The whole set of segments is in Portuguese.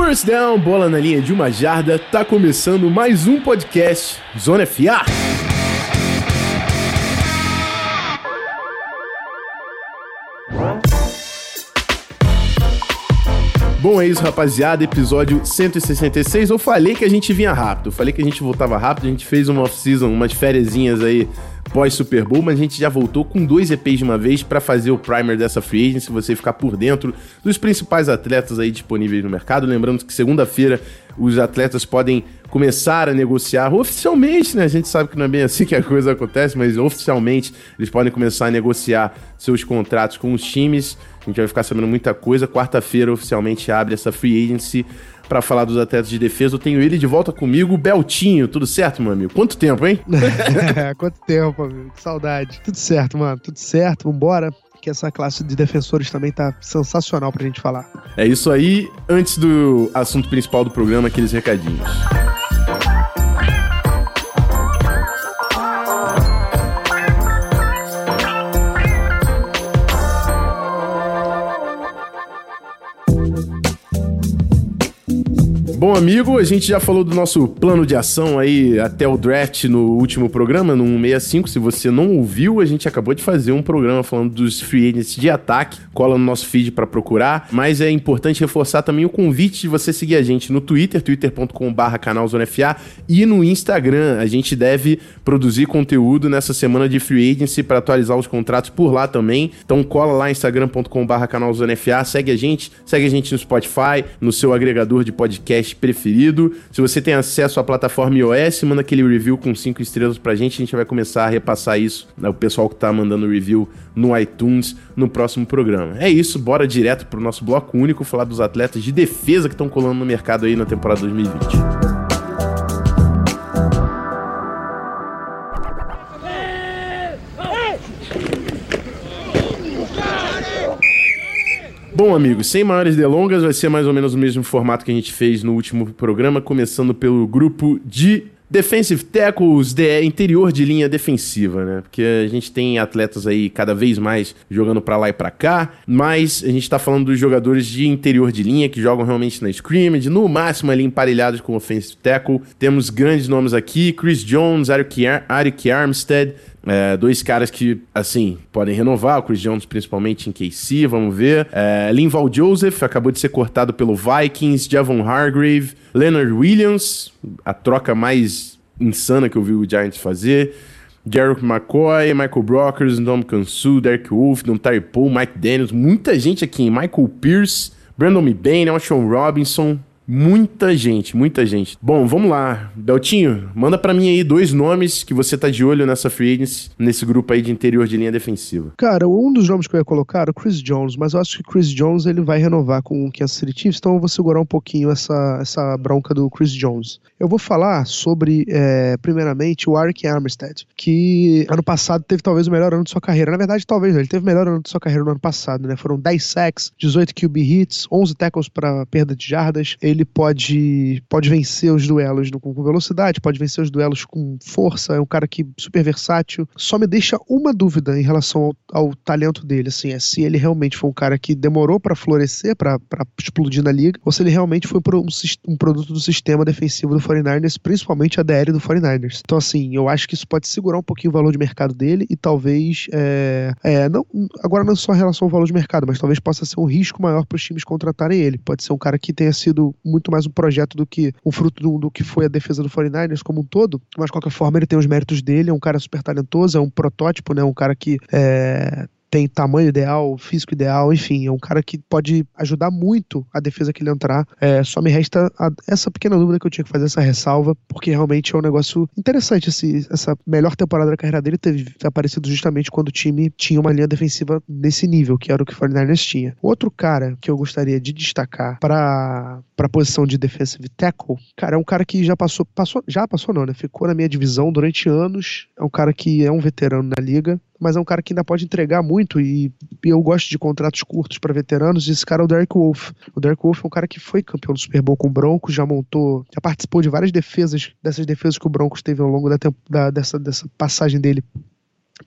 First down, bola na linha de uma jarda, tá começando mais um podcast Zona FA. Bom, é isso, rapaziada. Episódio 166. Eu falei que a gente vinha rápido. Eu falei que a gente voltava rápido. A gente fez uma off-season, umas férias aí pós-Super Bowl, mas a gente já voltou com dois EPs de uma vez para fazer o primer dessa free agency, você ficar por dentro dos principais atletas aí disponíveis no mercado. Lembrando que segunda-feira os atletas podem começar a negociar oficialmente, né? A gente sabe que não é bem assim que a coisa acontece, mas oficialmente eles podem começar a negociar seus contratos com os times. A gente vai ficar sabendo muita coisa. Quarta-feira oficialmente abre essa free agency para falar dos atletas de defesa. Eu tenho ele de volta comigo, Beltinho. Tudo certo, meu amigo? Quanto tempo, hein? Quanto tempo, amigo? Que saudade. Tudo certo, mano. Tudo certo. Vambora que essa classe de defensores também tá sensacional pra gente falar. É isso aí. Antes do assunto principal do programa, aqueles recadinhos. Bom, amigo, a gente já falou do nosso plano de ação aí até o draft no último programa, no 165. Se você não ouviu, a gente acabou de fazer um programa falando dos free agents de ataque. Cola no nosso feed para procurar. Mas é importante reforçar também o convite de você seguir a gente no Twitter, twitter.com.br canalzonefa e no Instagram. A gente deve produzir conteúdo nessa semana de free agency para atualizar os contratos por lá também. Então cola lá instagram.com.br canalzonefa, segue a gente, segue a gente no Spotify, no seu agregador de podcast podcast preferido. Se você tem acesso à plataforma iOS, manda aquele review com 5 estrelas pra gente. A gente vai começar a repassar isso, né, o pessoal que tá mandando review no iTunes no próximo programa. É isso, bora direto pro nosso bloco único falar dos atletas de defesa que estão colando no mercado aí na temporada 2020. Bom, amigos, sem maiores delongas, vai ser mais ou menos o mesmo formato que a gente fez no último programa, começando pelo grupo de Defensive tackles de interior de linha defensiva, né? Porque a gente tem atletas aí cada vez mais jogando para lá e para cá, mas a gente tá falando dos jogadores de interior de linha que jogam realmente na scrimmage, no máximo ali emparelhados com offensive tackle. Temos grandes nomes aqui, Chris Jones, Arik Armstead, é, dois caras que, assim, podem renovar, o Chris Jones principalmente em KC, vamos ver. É, Linval Joseph acabou de ser cortado pelo Vikings, Javon Hargrave, Leonard Williams, a troca mais insana que eu vi o Giants fazer. Jarek McCoy, Michael Brockers, Dom Kansu, Derek Wolf, Dom Terry Poole, Mike Daniels, muita gente aqui, Michael Pierce, Brandon Mebane, Sean Robinson, Muita gente, muita gente. Bom, vamos lá. Beltinho, manda para mim aí dois nomes que você tá de olho nessa free agency, nesse grupo aí de interior de linha defensiva. Cara, um dos nomes que eu ia colocar era o Chris Jones, mas eu acho que Chris Jones ele vai renovar com o Kansas City Chiefs, então eu vou segurar um pouquinho essa, essa bronca do Chris Jones. Eu vou falar sobre, é, primeiramente, o Arik Armstead, que ano passado teve talvez o melhor ano de sua carreira. Na verdade, talvez ele teve o melhor ano de sua carreira no ano passado, né? Foram 10 sacks, 18 QB hits, 11 tackles para perda de jardas. Ele ele pode, pode vencer os duelos com velocidade, pode vencer os duelos com força, é um cara que super versátil. Só me deixa uma dúvida em relação ao, ao talento dele, assim, é se ele realmente foi um cara que demorou para florescer, para explodir na liga, ou se ele realmente foi um, um, produto do sistema defensivo do 49ers, principalmente a DL do 49ers. Então, assim, eu acho que isso pode segurar um pouquinho o valor de mercado dele e talvez, é, é, não, agora não só em relação ao valor de mercado, mas talvez possa ser um risco maior para os times contratarem ele. Pode ser um cara que tenha sido muito mais um projeto do que um fruto do, do, que foi a defesa do 49ers como um todo, mas de qualquer forma ele tem os méritos dele, é um cara super talentoso, é um protótipo, né, um cara que é, tem tamanho ideal, físico ideal, enfim, é um cara que pode ajudar muito a defesa que ele entrar. É, só me resta a, essa pequena dúvida que eu tinha que fazer essa ressalva, porque realmente é um negócio interessante. Esse, essa melhor temporada da carreira dele ter aparecido justamente quando o time tinha uma linha defensiva nesse nível, que era o que o 49ers tinha. Outro cara que eu gostaria de destacar para a posição de defensive tackle, cara, é um cara que já passou, passou, já passou não, né? Ficou na minha divisão durante anos. É um cara que é um veterano na liga, mas é um cara que ainda pode entregar muito e, e eu gosto de contratos curtos para veteranos. Esse cara é o Derek Wolf. O Derek Wolf é um cara que foi campeão do Super Bowl com o Broncos, já montou, já participou de várias defesas, dessas defesas que o Broncos teve ao longo da, da dessa, dessa passagem dele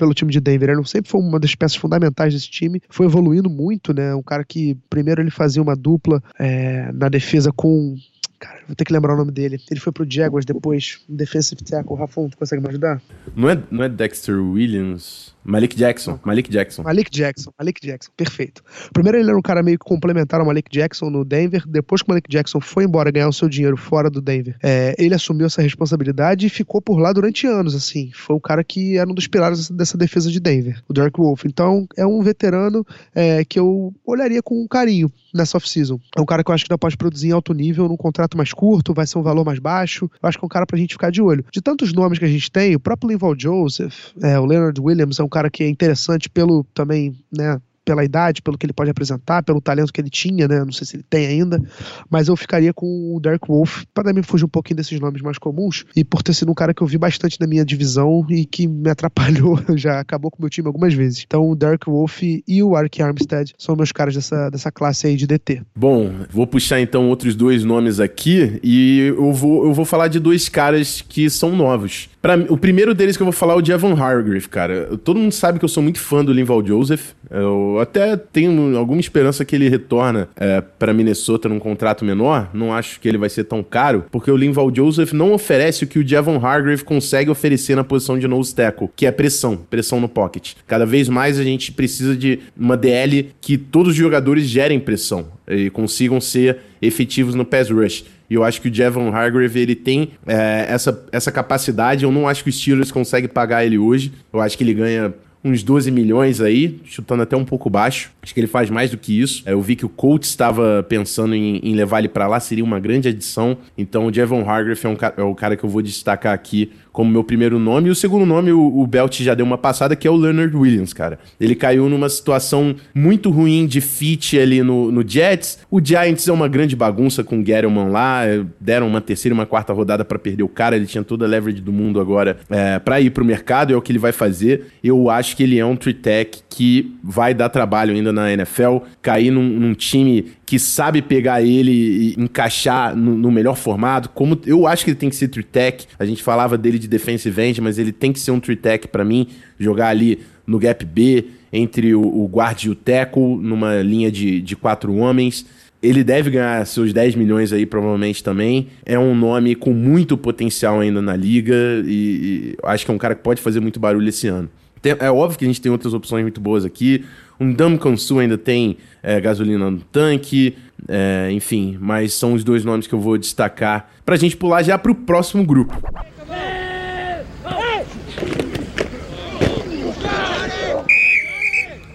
pelo time de Denver. Ele sempre foi uma das peças fundamentais desse time, foi evoluindo muito, né? Um cara que primeiro ele fazia uma dupla é, na defesa com Cara, vou ter que lembrar o nome dele. Ele foi pro Jaguars depois, defensive tackle. Rafão, tu consegue me ajudar? Não é, não é Dexter Williams? Malik Jackson, Malik Jackson. Malik Jackson, Malik Jackson, perfeito. Primeiro ele era um cara meio que complementar ao Malik Jackson no Denver, depois que o Malik Jackson foi embora ganhar o seu dinheiro fora do Denver, é, ele assumiu essa responsabilidade e ficou por lá durante anos, assim. Foi o cara que era um dos pilares dessa defesa de Denver, o Derek Wolf. Então é um veterano é, que eu olharia com carinho nessa off-season. É um cara que eu acho que ainda pode produzir em alto nível num contrato mais curto, vai ser um valor mais baixo. Eu acho que é um cara pra gente ficar de olho. De tantos nomes que a gente tem, o próprio Linval Joseph, é, o Leonard Williams é um cara que é interessante pelo também, né, pela idade, pelo que ele pode apresentar, pelo talento que ele tinha, né? Não sei se ele tem ainda, mas eu ficaria com o Dark Wolf para também fugir um pouquinho desses nomes mais comuns e por ter sido um cara que eu vi bastante na minha divisão e que me atrapalhou, já acabou com o meu time algumas vezes. Então o Dark Wolf e o Ark Armstead são meus caras dessa, dessa classe aí de DT. Bom, vou puxar então outros dois nomes aqui e eu vou, eu vou falar de dois caras que são novos. Pra, o primeiro deles que eu vou falar é o Devon Hargrave, cara. Todo mundo sabe que eu sou muito fã do Linval Joseph. Eu até tenho alguma esperança que ele retorna é, para Minnesota num contrato menor. Não acho que ele vai ser tão caro, porque o Linval Joseph não oferece o que o Devon Hargrave consegue oferecer na posição de nose tackle, que é pressão, pressão no pocket. Cada vez mais a gente precisa de uma DL que todos os jogadores gerem pressão e consigam ser efetivos no pass rush. E eu acho que o Javon Hargrave ele tem é, essa, essa capacidade. Eu não acho que o Steelers consegue pagar ele hoje. Eu acho que ele ganha uns 12 milhões aí, chutando até um pouco baixo. Acho que ele faz mais do que isso. É, eu vi que o Colts estava pensando em, em, levar ele para lá, seria uma grande adição. Então o Javon Hargrave é, um, é o cara que eu vou destacar aqui como meu primeiro nome. E o segundo nome, o, o Belt já deu uma passada, que é o Leonard Williams, cara. Ele caiu numa situação muito ruim de fit ali no, no Jets. O Giants é uma grande bagunça com o Gettleman lá. Deram uma terceira e uma quarta rodada para perder o cara. Ele tinha toda a leverage do mundo agora é, para ir pro mercado. É o que ele vai fazer. Eu acho que ele é um tritech que vai dar trabalho ainda na NFL. Cair num, num time que sabe pegar ele e encaixar no, no, melhor formato. Como eu acho que ele tem que ser tritech. A gente falava dele de defensive end, mas ele tem que ser um tritech para mim, jogar ali no gap B entre o, o guard e o tackle numa linha de, de quatro homens. Ele deve ganhar seus 10 milhões aí, provavelmente também. É um nome com muito potencial ainda na liga e, e acho que é um cara que pode fazer muito barulho esse ano. Tem, é óbvio que a gente tem outras opções muito boas aqui. Um Sul ainda tem é, gasolina no tanque, é, enfim, mas são os dois nomes que eu vou destacar para a gente pular já para o próximo grupo.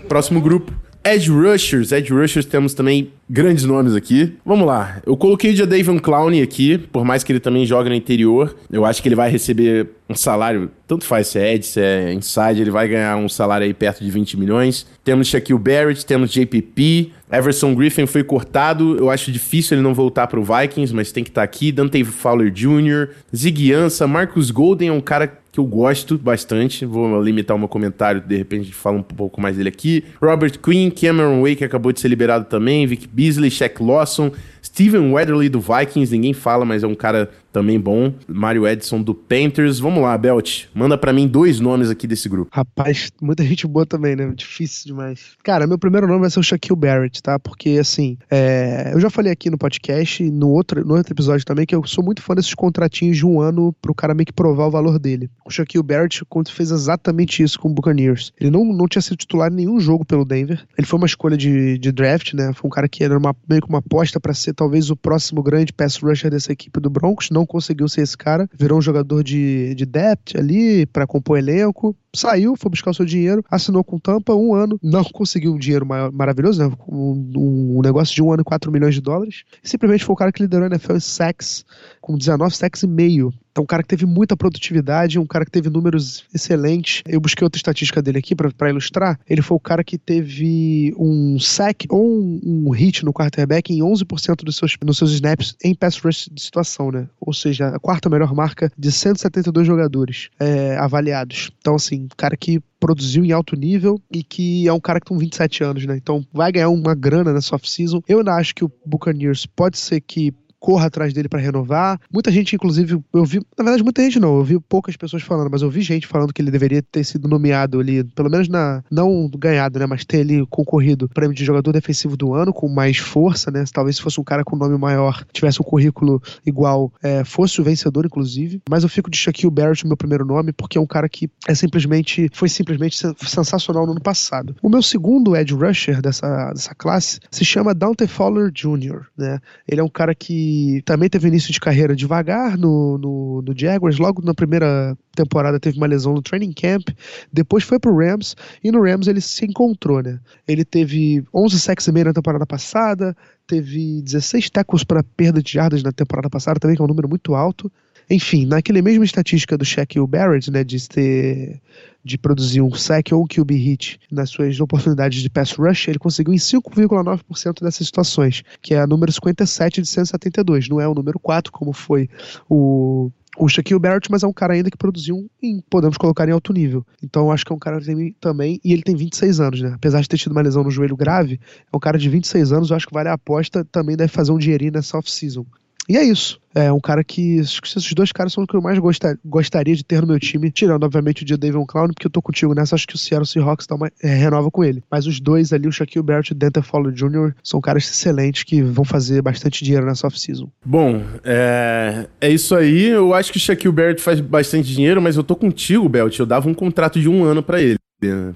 Próximo grupo, Edge Rushers. Edge Rushers temos também grandes nomes aqui. Vamos lá. Eu coloquei o Jadavion Clowney aqui, por mais que ele também jogue no interior. Eu acho que ele vai receber um salário, tanto faz se é Edge, se é Inside, ele vai ganhar um salário aí perto de 20 milhões. Temos Shaquille Barrett, temos JPP. Everson Griffin foi cortado. Eu acho difícil ele não voltar para o Vikings, mas tem que estar tá aqui. Dante Fowler Jr., Ziggy Marcus Golden é um cara que eu gosto bastante. Vou limitar o meu comentário, de repente fala um pouco mais dele aqui. Robert Quinn, Cameron Wake acabou de ser liberado também, Vic Beasley, Shaq Lawson, Steven Weatherly do Vikings, ninguém fala, mas é um cara também bom. Mario Edson do Panthers. Vamos lá, Belt. Manda para mim dois nomes aqui desse grupo. Rapaz, muita gente boa também, né? Difícil demais. Cara, meu primeiro nome vai ser o Shaquille Barrett, tá? Porque, assim, é... eu já falei aqui no podcast no outro, no outro episódio também que eu sou muito fã desses contratinhos de um ano pro cara meio que provar o valor dele. O Shaquille Barrett fez exatamente isso com o Buccaneers. Ele não, não tinha sido titular em nenhum jogo pelo Denver. Ele foi uma escolha de, de draft, né? Foi um cara que era uma, meio que uma aposta para ser talvez o próximo grande pass rusher dessa equipe do Broncos. Não conseguiu ser esse cara. Virou um jogador de, de depth ali para compor elenco saiu, foi buscar o seu dinheiro, assinou com Tampa um ano, não conseguiu um dinheiro maior, maravilhoso, né? Um, um, negócio de um ano e 4 milhões de dólares. E simplesmente foi o cara que liderou a NFL em sacks, com 19 sacks e meio. Então, um cara que teve muita produtividade, um cara que teve números excelentes. Eu busquei outra estatística dele aqui para ilustrar. Ele foi o cara que teve um sack ou um, um hit no quarterback em 11% dos seus, dos seus snaps em pass rush de situação, né? Ou seja, a quarta melhor marca de 172 jogadores é, avaliados. Então, assim, um cara que produziu em alto nível e que é um cara que tem 27 anos, né? Então vai ganhar uma grana nessa off-season. Eu ainda acho que o Buccaneers pode ser que corra atrás dele para renovar. Muita gente, inclusive, eu vi, na verdade, muita gente não, eu vi poucas pessoas falando, mas eu vi gente falando que ele deveria ter sido nomeado ali, pelo menos na, não ganhado, né, mas ter ele concorrido prêmio de jogador defensivo do ano, com mais força, né, talvez se fosse um cara com nome maior, tivesse um currículo igual, é, fosse o vencedor, inclusive, mas eu fico de Shaquille Barrett, meu primeiro nome, porque é um cara que é simplesmente, foi simplesmente sensacional no ano passado. O meu segundo edge rusher dessa, dessa classe se chama Dante Fowler Jr., né, ele é um cara que também teve início de carreira devagar no, no, no Jaguars, logo na primeira temporada teve uma lesão no training camp, depois foi pro Rams, e no Rams ele se encontrou, né? Ele teve 11 sacks e meio na temporada passada, teve 16 tackles para perda de jardas na temporada passada também, que é um número muito alto. Enfim, naquele mesma estatística do Shaquille Barrett, né, de ter de produzir um sack ou um QB hit nas suas oportunidades de pass rush, ele conseguiu em 5,9% dessas situações, que é a número 57 de 172. Não é o número 4, como foi o o Shaquille Barrett, mas é um cara ainda que produziu em, podemos colocar em alto nível. Então acho que é um cara que tem, também, e ele tem 26 anos, né? Apesar de ter tido uma lesão no joelho grave, é um cara de 26 anos, eu acho que vale a aposta, também deve fazer um dinheirinho nessa off-season. E é isso. É um cara que. Acho que esses dois caras são os que eu mais gostar, gostaria de ter no meu time, tirando, obviamente, o dia David Clown, porque eu tô contigo nessa. Acho que o Seattle Seahawks uma, é, renova com ele. Mas os dois ali, o Shaquille Barrett e o Dante Fowler Jr., são caras excelentes que vão fazer bastante dinheiro nessa off-season. Bom, é, é isso aí. Eu acho que o Shaquille Barrett faz bastante dinheiro, mas eu tô contigo, Belt. Eu dava um contrato de um ano para ele.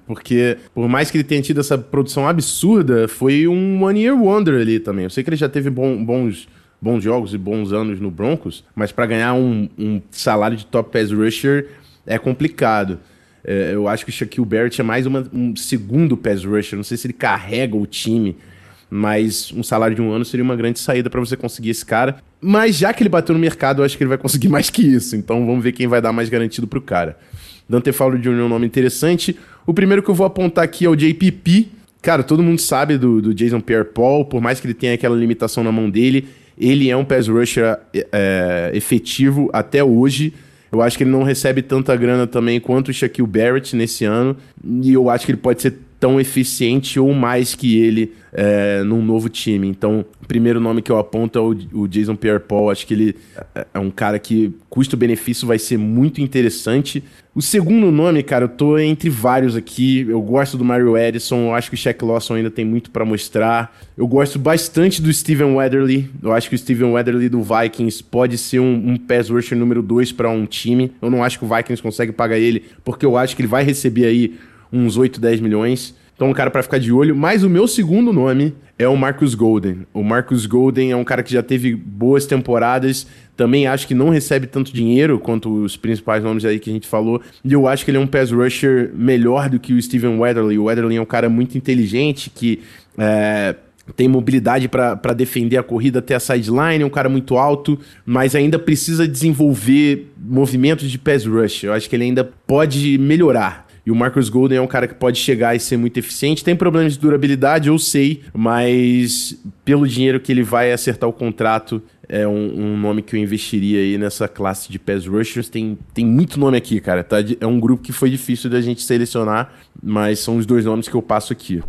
Porque, por mais que ele tenha tido essa produção absurda, foi um One Year Wonder ali também. Eu sei que ele já teve bons bons jogos e bons anos no Broncos, mas para ganhar um, um, salário de top pass rusher é complicado. É, eu acho que o Shaquille Barrett é mais uma, um segundo pass rusher. Não sei se ele carrega o time, mas um salário de um ano seria uma grande saída para você conseguir esse cara. Mas já que ele bateu no mercado, eu acho que ele vai conseguir mais que isso. Então vamos ver quem vai dar mais garantido pro cara. Dante Fowler Jr. é um nome interessante. O primeiro que eu vou apontar aqui é o JPP. Cara, todo mundo sabe do, do Jason Pierre-Paul, por mais que ele tenha aquela limitação na mão dele, ele é um pass rusher é, efetivo até hoje. Eu acho que ele não recebe tanta grana também quanto o Shaquille Barrett nesse ano. E eu acho que ele pode ser tão eficiente ou mais que ele é, num novo time. Então, o primeiro nome que eu aponto é o, o Jason Pierre-Paul. Acho que ele é, é um cara que custo-benefício vai ser muito interessante. O segundo nome, cara, eu tô entre vários aqui. Eu gosto do Mario Edison, eu acho que o Shaq Lawson ainda tem muito para mostrar. Eu gosto bastante do Steven Weatherly. Eu acho que o Steven Weatherly do Vikings pode ser um, um pass rusher número 2 para um time. Eu não acho que o Vikings consegue pagar ele, porque eu acho que ele vai receber aí uns 8, 10 milhões. Então, um cara para ficar de olho. Mas o meu segundo nome é o Marcus Golden. O Marcus Golden é um cara que já teve boas temporadas. Também acho que não recebe tanto dinheiro quanto os principais nomes aí que a gente falou. E eu acho que ele é um pass rusher melhor do que o Steven Weatherly. O Weatherly é um cara muito inteligente que. É, tem mobilidade para defender a corrida até a sideline, é um cara muito alto, mas ainda precisa desenvolver movimentos de pass rush. Eu acho que ele ainda pode melhorar. E o Marcus Golden é um cara que pode chegar e ser muito eficiente. Tem problemas de durabilidade, eu sei, mas pelo dinheiro que ele vai acertar o contrato, é um, um, nome que eu investiria aí nessa classe de pass rushers. Tem, tem muito nome aqui, cara. Tá? É um grupo que foi difícil da gente selecionar, mas são os dois nomes que eu passo aqui.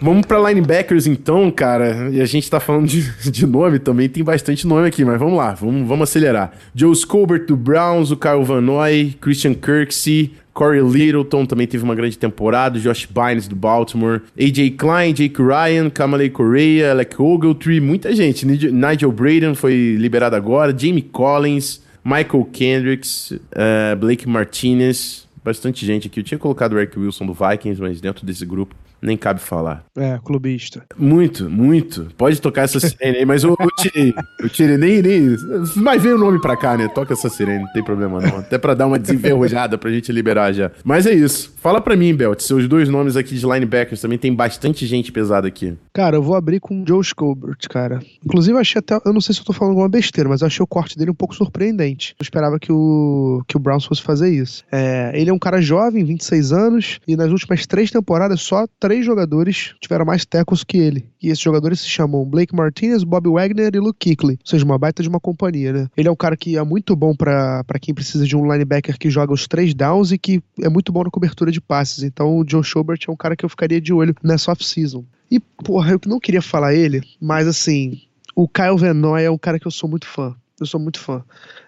Vamos para linebackers então, cara. E a gente tá falando de, de nome também, tem bastante nome aqui, mas vamos lá, vamos, vamos acelerar. Joe Scobert do Browns, o Kyle Van Noy, Christian Kirksey, Corey Littleton também teve uma grande temporada, Josh Bynes do Baltimore, AJ Klein, Jake Ryan, Kamalei Correa, Alec Ogletree, muita gente. Nigel Braden foi liberado agora, Jamie Collins, Michael Kendricks, uh, Blake Martinez, bastante gente aqui. Eu tinha colocado o Eric Wilson do Vikings, mas dentro desse grupo nem cabe falar. É, clubista. Muito, muito. Pode tocar essa sirene aí, mas eu, eu tirei. Eu tirei, nem, nem. Mas vem o nome pra cá, né? Toca essa sirene, não tem problema não. Até pra dar uma desenferrujada pra gente liberar já. Mas é isso. Fala pra mim, Belt, seus dois nomes aqui de linebackers também tem bastante gente pesada aqui. Cara, eu vou abrir com o Joe Scobert, cara. Inclusive, eu achei até. Eu não sei se eu tô falando alguma besteira, mas eu achei o corte dele um pouco surpreendente. Eu esperava que o, que o Browns fosse fazer isso. É, ele é um cara jovem, 26 anos, e nas últimas três temporadas só três jogadores tiveram mais tackles que ele. E esses jogadores se chamam Blake Martinez, Bob Wagner e Luke Kuechly. Ou seja, uma baita de uma companhia, né? Ele é um cara que é muito bom para quem precisa de um linebacker que joga os três downs e que é muito bom na cobertura de passes. Então o Joe Schobert é um cara que eu ficaria de olho nessa off-season. E, porra, eu não queria falar ele, mas assim, o Kyle Van Noy é um cara que eu sou muito fã. Eu sou muito fã.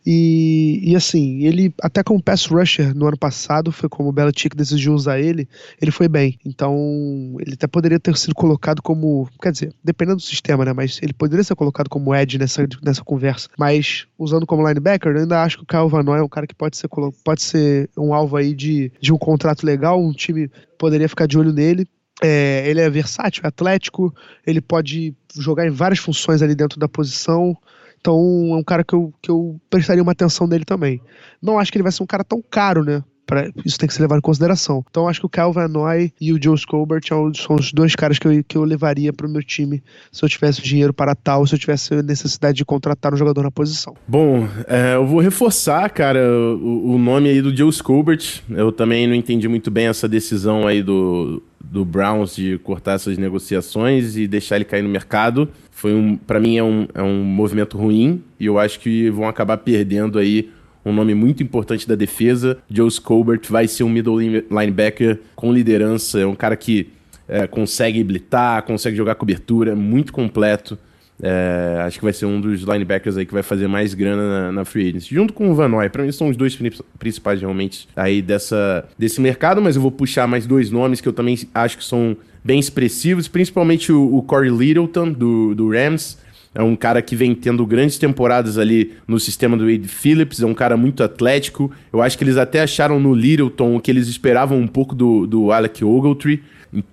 E, e assim, ele, até como pass rusher no ano passado, foi como o Belichick decidiu usar ele, ele foi bem. Então, ele até poderia ter sido colocado como. Quer dizer, dependendo do sistema, né? Mas ele poderia ser colocado como Edge nessa, nessa conversa. Mas, usando como linebacker, eu ainda acho que o Kyle Van Noy é um cara que pode ser, pode ser um alvo aí de, de um contrato legal. Um time poderia ficar de olho nele. É, ele é versátil, é atlético, ele pode jogar em várias funções ali dentro da posição. Então é um cara que eu, que eu prestaria uma atenção nele também. Não acho que ele vai ser um cara tão caro, né? Pra, isso tem que ser levado em consideração. Então acho que o Van Noy e o Joe Scobert são os dois caras que eu, que eu levaria para o meu time se eu tivesse dinheiro para tal, se eu tivesse necessidade de contratar um jogador na posição. Bom, é, eu vou reforçar, cara, o, o, nome aí do Joe Scobert. Eu também não entendi muito bem essa decisão aí do, do Browns de cortar essas negociações e deixar ele cair no mercado. Foi um, para mim é um, é um movimento ruim e eu acho que vão acabar perdendo aí um nome muito importante da defesa. Joe Scobert vai ser um middle linebacker com liderança, é um cara que é, consegue blitar, consegue jogar cobertura, muito completo. É, acho que vai ser um dos linebackers aí que vai fazer mais grana na, na free agency. Junto com o Van Noy. Pra mim são os dois principais realmente aí dessa, desse mercado, mas eu vou puxar mais dois nomes que eu também acho que são bem expressivos, principalmente o, o Corey Littleton, do, do Rams. É um cara que vem tendo grandes temporadas ali no sistema do Wade Phillips, é um cara muito atlético. Eu acho que eles até acharam no Littleton o que eles esperavam um pouco do, do Alec Ogletree.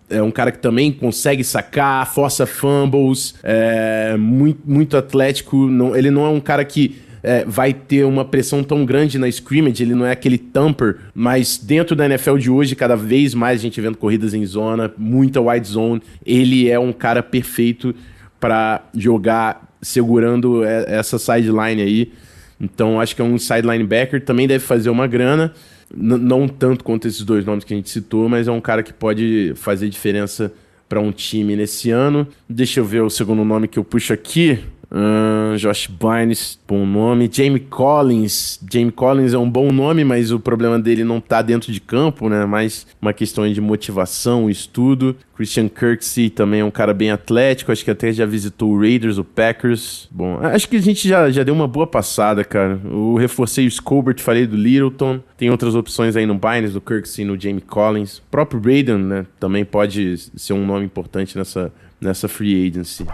É um cara que também consegue sacar, força fumbles, é muito, muito atlético. Não, ele não é um cara que é, vai ter uma pressão tão grande na scrimmage, ele não é aquele tamper, mas dentro da NFL de hoje, cada vez mais a gente vendo corridas em zona, muita wide zone, ele é um cara perfeito para jogar segurando essa sideline aí. Então acho que é um side linebacker, também deve fazer uma grana não tanto quanto esses dois nomes que a gente citou, mas é um cara que pode fazer diferença para um time nesse ano. Deixa eu ver o segundo nome que eu puxo aqui. Uh, Josh Barnes, bom nome. Jamie Collins. Jamie Collins é um bom nome, mas o problema dele não tá dentro de campo, né? Mais uma questão de motivação, estudo. Christian Kirksey também é um cara bem atlético. Acho que até já visitou o Raiders, o Packers. Bom, acho que a gente já, já deu uma boa passada, cara. Eu reforcei o Scobert, falei do Littleton. Tem outras opções aí no Barnes, no Kirksey, no Jamie Collins. O próprio Braden, né? Também pode ser um nome importante nessa, nessa free agency.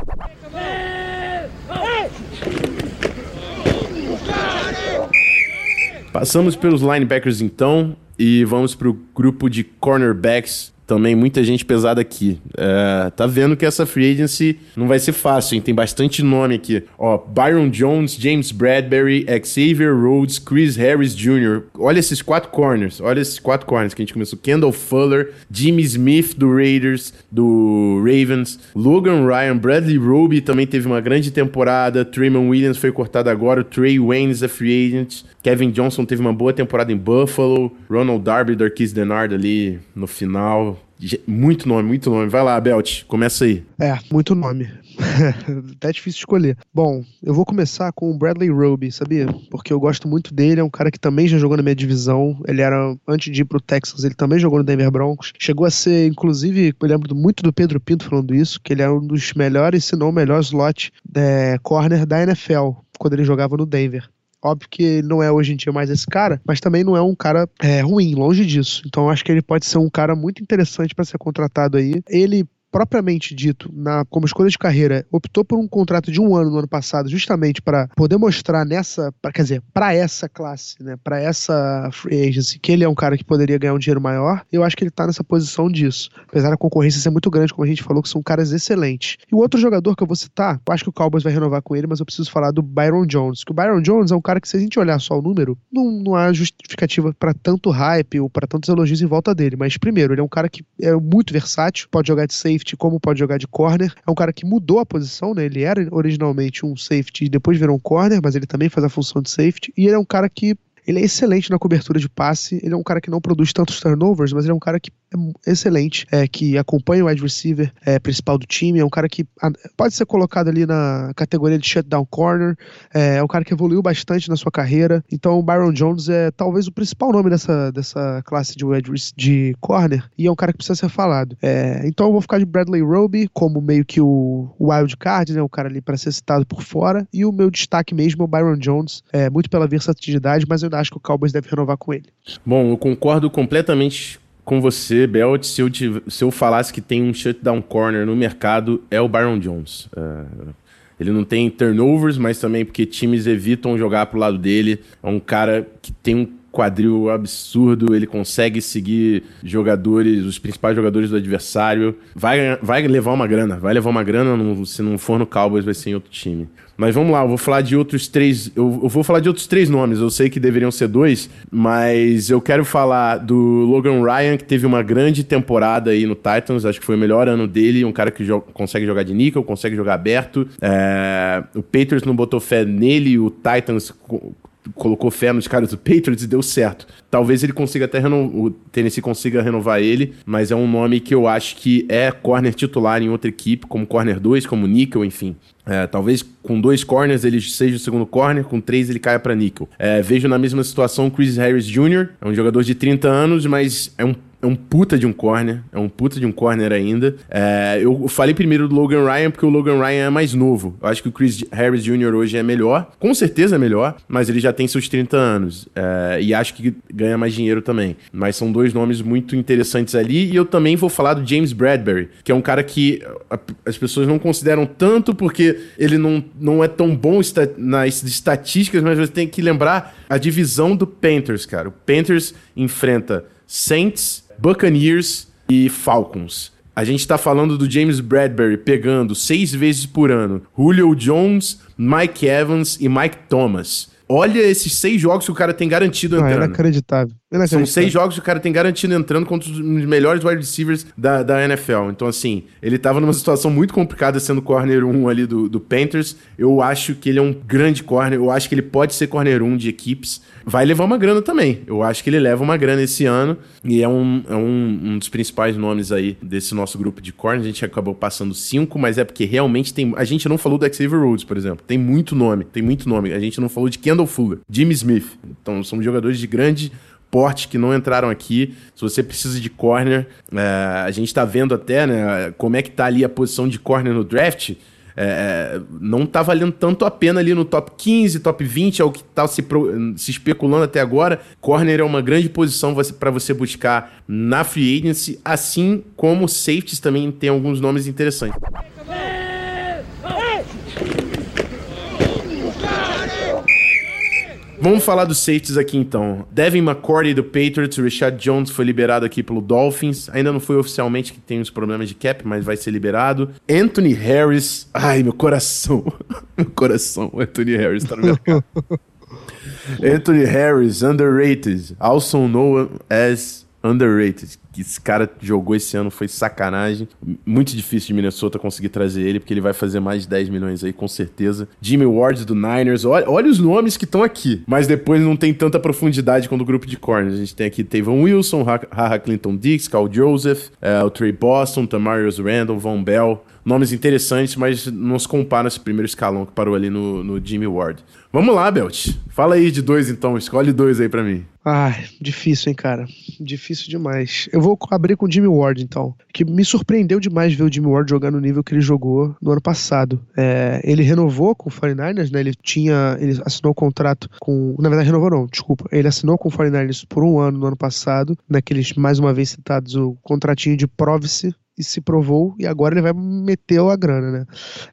Passamos pelos linebackers então e vamos para o grupo de cornerbacks também muita gente pesada aqui. É, tá vendo que essa free agency não vai ser fácil, hein? Tem bastante nome aqui. Ó, Byron Jones, James Bradbury, Xavier Rhodes, Chris Harris Jr. Olha esses quatro corners. Olha esses quatro corners que a gente começou. Kendall Fuller, Jimmy Smith do Raiders, do Ravens, Logan Ryan, Bradley Roby também teve uma grande temporada. Trayman Williams foi cortado agora. O Trey Waynes é free agent. Kevin Johnson teve uma boa temporada em Buffalo. Ronald Darby, Darquise Denard ali no final. Muito nome, muito nome. Vai lá, Belt, começa aí. É, muito nome. Até difícil escolher. Bom, eu vou começar com o Bradley Roby, sabia? Porque eu gosto muito dele, é um cara que também já jogou na minha divisão. Ele era, antes de ir pro Texas, ele também jogou no Denver Broncos. Chegou a ser, inclusive, eu lembro muito do Pedro Pinto falando isso, que ele era um dos melhores, se não o melhor slot é, corner da NFL, quando ele jogava no Denver. Óbvio que não é hoje em dia mais esse cara, mas também não é um cara é, ruim, longe disso. Então acho que ele pode ser um cara muito interessante para ser contratado aí. Ele propriamente dito, na, como escolha de carreira, optou por um contrato de um ano no ano passado, justamente para poder mostrar nessa, pra, quer dizer, para essa classe, né, para essa free agency, que ele é um cara que poderia ganhar um dinheiro maior, eu acho que ele tá nessa posição disso. Apesar da concorrência ser muito grande, como a gente falou, que são caras excelentes. E o outro jogador que eu vou citar, eu acho que o Cowboys vai renovar com ele, mas eu preciso falar do Byron Jones, que o Byron Jones é um cara que, se a gente olhar só o número, não, não há justificativa para tanto hype ou para tantos elogios em volta dele. Mas, primeiro, ele é um cara que é muito versátil, pode jogar de safety safety, como pode jogar de corner. É um cara que mudou a posição, né? Ele era originalmente um safety e depois virou um corner, mas ele também faz a função de safety. E ele é um cara que ele é excelente na cobertura de passe. Ele é um cara que não produz tantos turnovers, mas ele é um cara que excelente, é, que acompanha o wide receiver é, principal do time, é um cara que pode ser colocado ali na categoria de shutdown corner, é, é um cara que evoluiu bastante na sua carreira, então o Byron Jones é talvez o principal nome dessa, dessa classe de, wide, de corner, e é um cara que precisa ser falado. É, então eu vou ficar de Bradley Roby como meio que o, o wild card, né, o cara ali para ser citado por fora, e o meu destaque mesmo é o Byron Jones, é, muito pela versatilidade, mas eu ainda acho que o Cowboys deve renovar com ele. Bom, eu concordo completamente com você, Belt. Se eu, se eu falasse que tem um shutdown corner no mercado, é o Byron Jones. É, ele não tem turnovers, mas também porque times evitam jogar pro lado dele. É um cara que tem um quadril absurdo, ele consegue seguir jogadores, os principais jogadores do adversário. Vai, vai levar uma grana, vai levar uma grana, não, se não for no Cowboys vai ser em outro time. Mas vamos lá, eu vou falar de outros três. Eu, eu, vou falar de outros três nomes. Eu sei que deveriam ser dois, mas eu quero falar do Logan Ryan, que teve uma grande temporada aí no Titans. Acho que foi o melhor ano dele. Um cara que jo consegue jogar de níquel, consegue jogar aberto. É... O Patriots não botou fé nele, o Titans colocou fé nos caras do Patriots e deu certo. Talvez ele consiga até o Tennessee consiga renovar ele, mas é um nome que eu acho que é corner titular em outra equipe, como corner 2, como nickel, enfim. É, talvez com dois corners ele seja o segundo corner, com três ele caia para nickel. É, vejo na mesma situação o Chris Harris Jr., é um jogador de 30 anos, mas é um é um puta de um corner, é um puta de um corner ainda. É, eu falei primeiro do Logan Ryan porque o Logan Ryan é mais novo. Eu acho que o Chris Harris Jr. hoje é melhor, com certeza é melhor, mas ele já tem seus 30 anos é, e acho que ganha mais dinheiro também. Mas são dois nomes muito interessantes ali e eu também vou falar do James Bradbury, que é um cara que as pessoas não consideram tanto porque ele não, não é tão bom nas estatísticas, mas você tem que lembrar a divisão do Panthers, cara. O Panthers enfrenta Saints, Buccaneers e Falcons. A gente está falando do James Bradbury pegando seis vezes por ano Julio Jones, Mike Evans e Mike Thomas. Olha esses seis jogos que o cara tem garantido entrando. Não, é inacreditável. São seis jogos que o cara tem garantido entrando contra os melhores wide receivers da, da NFL. Então, assim, ele tava numa situação muito complicada sendo corner 1 ali do, do Panthers. Eu acho que ele é um grande corner. Eu acho que ele pode ser corner 1 de equipes. Vai levar uma grana também. Eu acho que ele leva uma grana esse ano. E é um, é um, um dos principais nomes aí desse nosso grupo de corner. A gente acabou passando cinco, mas é porque realmente tem. A gente não falou do Xavier Rhodes, por exemplo. Tem muito nome. Tem muito nome. A gente não falou de Kendall Fuller, Jimmy Smith. Então, são jogadores de grande porte que não entraram aqui. Se você precisa de corner, é, a gente está vendo até né, como é que tá ali a posição de corner no draft. É, não tá valendo tanto a pena ali no top 15, top 20, é o que tá se, se especulando até agora. Corner é uma grande posição para você buscar na free agency, assim como safeties também tem alguns nomes interessantes. Vamos falar dos safeties aqui então. Devin McCourty do Patriots, Richard Jones foi liberado aqui pelo Dolphins. Ainda não foi oficialmente que tem uns problemas de cap, mas vai ser liberado. Anthony Harris. Ai, meu coração. meu coração. Anthony Harris tá no mercado. Anthony Harris, underrated. Also known as underrated que esse cara jogou esse ano foi sacanagem. Muito difícil de Minnesota conseguir trazer ele, porque ele vai fazer mais de 10 milhões aí, com certeza. Jimmy Ward do Niners, olha, olha os nomes que estão aqui. Mas depois não tem tanta profundidade quanto o grupo de corners. A gente tem aqui Tavon Wilson, Haha Clinton Dix, Carl Joseph, é, o Trey Boston, Tamarius Randall, Von Bell. Nomes interessantes, mas não se compara esse primeiro escalão que parou ali no, no Jimmy Ward. Vamos lá, Belt. Fala aí de dois então, escolhe dois aí para mim. Ai, difícil, hein, cara. Difícil demais. Eu vou abrir com o Jimmy Ward, então. Que me surpreendeu demais ver o Jimmy Ward jogar no nível que ele jogou no ano passado. É, ele renovou com o 49ers, né? Ele tinha. Ele assinou o contrato com. Na verdade, renovou não, desculpa. Ele assinou com o 49ers por um ano no ano passado, naqueles, mais uma vez citados, o contratinho de Provice, e se provou, e agora ele vai meter a grana, né?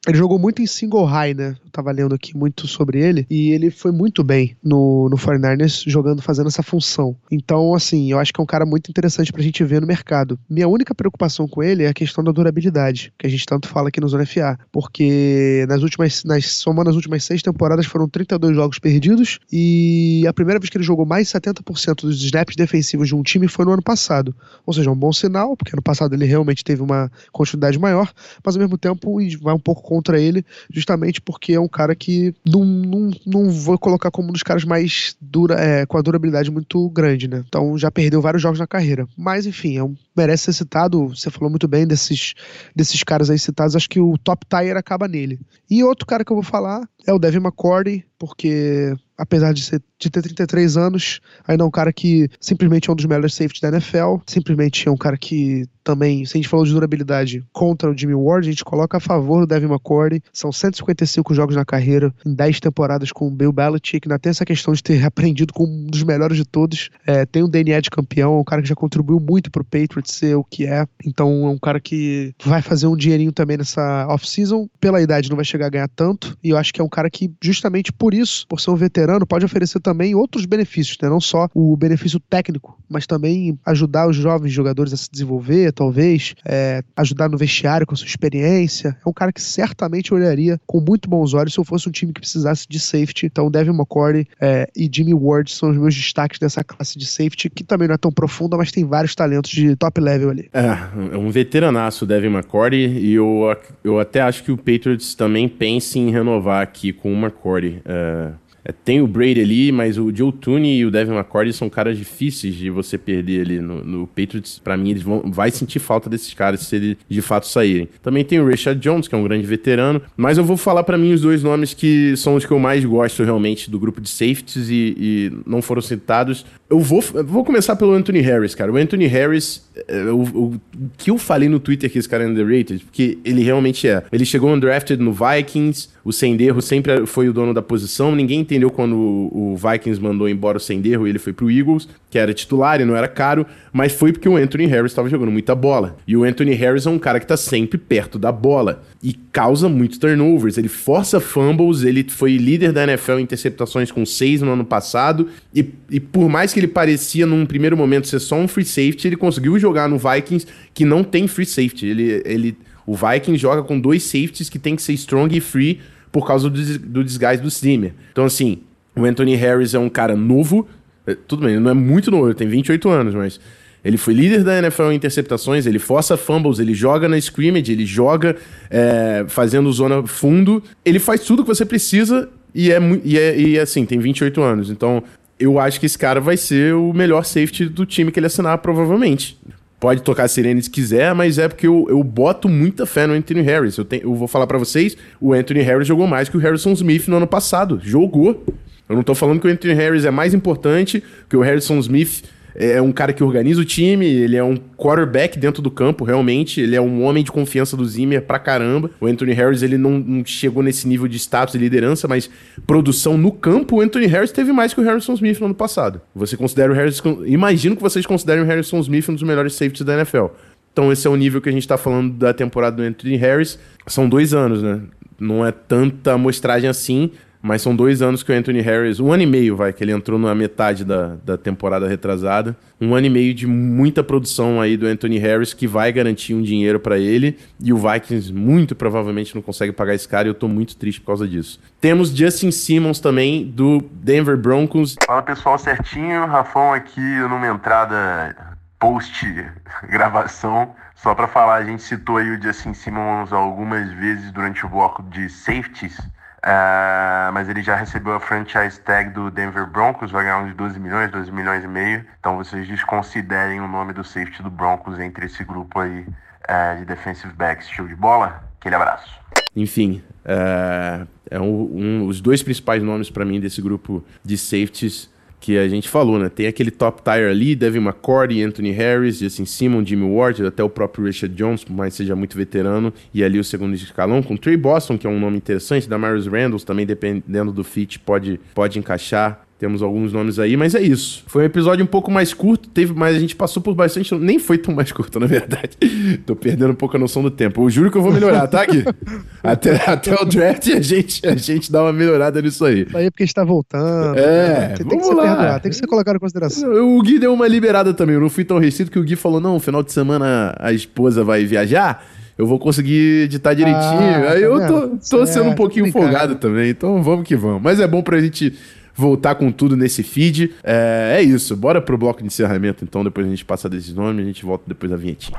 Ele jogou muito em single high, né? Eu tava lendo aqui muito sobre ele, e ele foi muito bem no, no 49ers jogando, fazendo essa função. Então, assim, eu acho que é um cara muito interessante pra gente ver no mercado. Minha única preocupação com ele é a questão da durabilidade, que a gente tanto fala aqui no Zona FA, porque nas últimas, nas, somando as últimas seis temporadas foram 32 jogos perdidos, e a primeira vez que ele jogou mais 70% dos snaps defensivos de um time foi no ano passado. Ou seja, um bom sinal, porque ano passado ele realmente teve uma continuidade maior, mas ao mesmo tempo vai um pouco contra ele, justamente porque é um cara que não, não, não vou colocar como um dos caras mais dura, é, com a durabilidade muito grande, né? Então já perdeu vários jogos na carreira. Mas enfim, é um, merece ser citado. Você falou muito bem desses, desses caras aí citados, acho que o top tier acaba nele. E outro cara que eu vou falar é o Devin McCourty, porque apesar de, ser, de ter 33 anos, ainda é um cara que simplesmente é um dos melhores safeties da NFL, simplesmente é um cara que também, se a gente falou de durabilidade contra o Jimmy Ward, a gente coloca a favor do Devin McCourty, são 155 jogos na carreira, em 10 temporadas com o Bill Belichick, ainda tem essa questão de ter aprendido com um dos melhores de todos, é, tem um DNA de campeão, um cara que já contribuiu muito pro Patriots ser o que é, então é um cara que vai fazer um dinheirinho também nessa off-season, pela idade não vai chegar a ganhar tanto, e eu acho que é um cara que justamente por isso, por ser um veterano, pode oferecer também outros benefícios, né? não só o benefício técnico, mas também ajudar os jovens jogadores a se desenvolver, talvez, é, ajudar no vestiário com a sua experiência. É um cara que certamente olharia com muito bons olhos se eu fosse um time que precisasse de safety. Então, Devin McCourty é, e Jimmy Ward são os meus destaques dessa classe de safety, que também não é tão profunda, mas tem vários talentos de top level ali. É, é um veteranaço, Devin McCourty, e eu, eu até acho que o Patriots também pense em renovar aqui com o McCourty. É é, tem o Brady ali, mas o Joe Tooney e o Devin McCourty são caras difíceis de você perder ali no, no Patriots. Para mim, eles vão vai sentir falta desses caras se eles de fato saírem. Também tem o Richard Jones, que é um grande veterano, mas eu vou falar para mim os dois nomes que são os que eu mais gosto realmente do grupo de safeties e, e não foram citados. Eu vou, vou começar pelo Anthony Harris, cara. O Anthony Harris, é, o, que eu falei no Twitter que esse cara é underrated, porque ele realmente é. Ele chegou undrafted no Vikings, o Senderro sempre foi o dono da posição, ninguém entendeu quando o, Vikings mandou embora o Senderro e ele foi pro Eagles, que era titular e não era caro, mas foi porque o Anthony Harris estava jogando muita bola. E o Anthony Harris é um cara que tá sempre perto da bola e causa muitos turnovers. Ele força fumbles, ele foi líder da NFL em interceptações com seis no ano passado, e, e por mais que ele parecia num primeiro momento ser só um free safety, ele conseguiu jogar no Vikings que não tem free safety. Ele. ele o Vikings joga com dois safeties que tem que ser strong e free por causa do, do desgaste do Zimmer. Então, assim, o Anthony Harris é um cara novo. É, tudo bem, ele não é muito novo, ele tem 28 anos, mas ele foi líder da NFL em interceptações, ele força fumbles, ele joga na scrimmage, ele joga é, fazendo zona fundo. Ele faz tudo que você precisa e é, e é e assim, tem 28 anos. Então, eu acho que esse cara vai ser o melhor safety do time que ele assinar, provavelmente pode tocar a sirene se quiser, mas é porque eu, eu boto muita fé no Anthony Harris. Eu, eu vou falar para vocês, o Anthony Harris jogou mais que o Harrison Smith no ano passado. Jogou. Eu não tô falando que o Anthony Harris é mais importante que o Harrison Smith é um cara que organiza o time, ele é um quarterback dentro do campo, realmente. Ele é um homem de confiança do Zimmer pra caramba. O Anthony Harris, ele não, não chegou nesse nível de status e liderança, mas produção no campo, o Anthony Harris teve mais que o Harrison Smith no ano passado. Você considera o Harrison... Imagino que vocês considerem o Harrison Smith um dos melhores safeties da NFL. Então esse é o nível que a gente tá falando da temporada do Anthony Harris. São dois anos, né? Não é tanta amostragem assim, mas são dois anos que o Anthony Harris, um ano e meio, vai, que ele entrou na metade da, da temporada retrasada. Um ano e meio de muita produção aí do Anthony Harris que vai garantir um dinheiro para ele. E o Vikings muito provavelmente não consegue pagar esse cara e eu tô muito triste por causa disso. Temos Justin Simmons também, do Denver Broncos. Fala pessoal, certinho. Rafão aqui numa entrada post-gravação. Só para falar, a gente citou aí o Justin Simmons algumas vezes durante o bloco de safeties. Uh, mas ele já recebeu a franchise tag do Denver Broncos, vai ganhar uns 12 milhões, 12 milhões e meio. Então vocês desconsiderem o nome do safety do Broncos entre esse grupo aí uh, de defensive backs. Show de bola? Aquele abraço. Enfim, uh, é um, um, os dois principais nomes para mim desse grupo de safeties que a gente falou, né? Tem aquele top tier ali, Devin McCourty, Anthony Harris, Justin Simon, Jimmy Ward, até o próprio Richard Jones, por mais seja muito veterano, e ali o segundo escalão, com Trey Boston, que é um nome interessante, da Marius Randall, também dependendo do fit, pode, pode encaixar. Temos alguns nomes aí, mas é isso. Foi um episódio um pouco mais curto, teve, mas a gente passou por bastante. Nem foi tão mais curto, na verdade. Tô perdendo um pouco a noção do tempo. Eu juro que eu vou melhorar, tá, Gui? até, até o draft a gente, a gente dá uma melhorada nisso aí. Isso aí é porque a gente tá voltando. É, né? tem, vamos que lá. Perdoado, tem que ser colocado em consideração. O Gui deu uma liberada também. Eu não fui tão restrito que o Gui falou: não, final de semana a esposa vai viajar eu vou conseguir editar direitinho. Ah, Aí tá eu tô, tô sendo um pouquinho folgado também, então vamos que vamos. Mas é bom pra gente voltar com tudo nesse feed. É, é isso, bora pro bloco de encerramento então, depois a gente passa desses nomes, a gente volta depois da vinhetinha.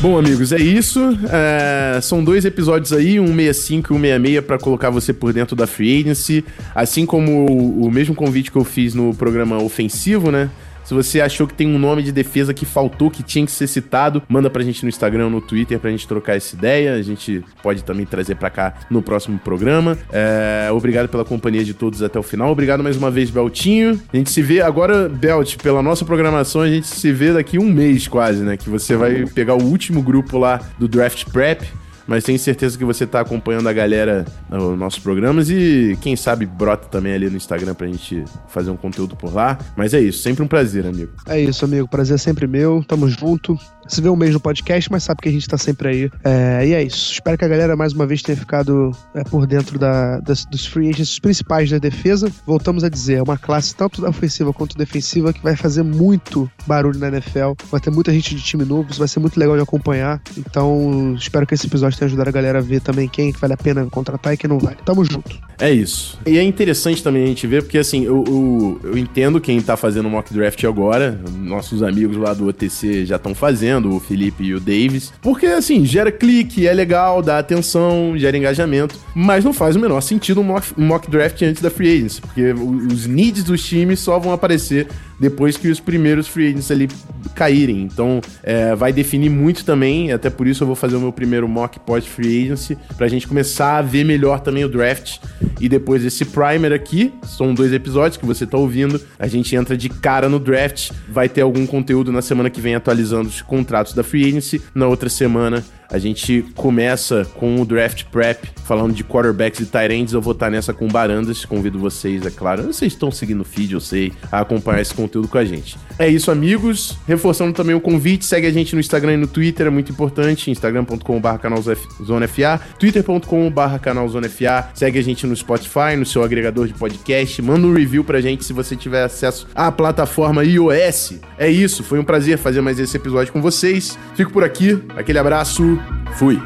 Bom, amigos, é isso. É, são dois episódios aí, 165 e 166, para colocar você por dentro da Free Agency. Assim como o, o, mesmo convite que eu fiz no programa ofensivo, né? Se você achou que tem um nome de defesa que faltou, que tinha que ser citado, manda pra gente no Instagram, no Twitter, pra gente trocar essa ideia. A gente pode também trazer pra cá no próximo programa. É, obrigado pela companhia de todos até o final. Obrigado mais uma vez, Beltinho. A gente se vê agora, Belt, pela nossa programação, a gente se vê daqui um mês quase, né? Que você vai pegar o último grupo lá do Draft Prep mas tenho certeza que você tá acompanhando a galera nos nossos programas e quem sabe brota também ali no Instagram pra gente fazer um conteúdo por lá. Mas é isso, sempre um prazer, amigo. É isso, amigo. Prazer é sempre meu. Tamo junto se vê um mês no podcast, mas sabe que a gente tá sempre aí. É, e é isso. Espero que a galera mais uma vez tenha ficado é, por dentro da, das, dos free agents principais da defesa. Voltamos a dizer, é uma classe tanto da ofensiva quanto defensiva que vai fazer muito barulho na NFL. Vai ter muita gente de time novo, isso vai ser muito legal de acompanhar. Então, espero que esse episódio ajudado a galera a ver também quem vale a pena contratar e quem não vale. Tamo junto. É isso. E é interessante também a gente ver, porque assim, eu, eu, eu entendo quem tá fazendo mock draft agora, nossos amigos lá do OTC já estão fazendo, o Felipe e o Davis, porque assim, gera clique, é legal, dá atenção, gera engajamento, mas não faz o menor sentido um mock, um mock draft antes da free agency, porque os needs dos times só vão aparecer depois que os primeiros free agents ali caírem. Então, é, vai definir muito também, até por isso eu vou fazer o meu primeiro mock pós-free agency, pra gente começar a ver melhor também o draft. E depois desse primer aqui, são dois episódios que você tá ouvindo, a gente entra de cara no draft, vai ter algum conteúdo na semana que vem atualizando os contratos da free agency, na outra semana a gente começa com o draft prep, falando de quarterbacks e tight ends. Eu vou estar nessa com Barandas. Convido vocês, é claro. Vocês estão seguindo o feed, eu sei, a acompanhar esse conteúdo com a gente. É isso, amigos. Reforçando também o convite, segue a gente no Instagram e no Twitter, é muito importante. instagram.com.br canalzonefa, twitter.com.br canalzonefa. Segue a gente no Spotify, no seu agregador de podcast. Manda um review pra gente se você tiver acesso à plataforma iOS. É isso, foi um prazer fazer mais esse episódio com vocês. Fico por aqui, aquele abraço Fui!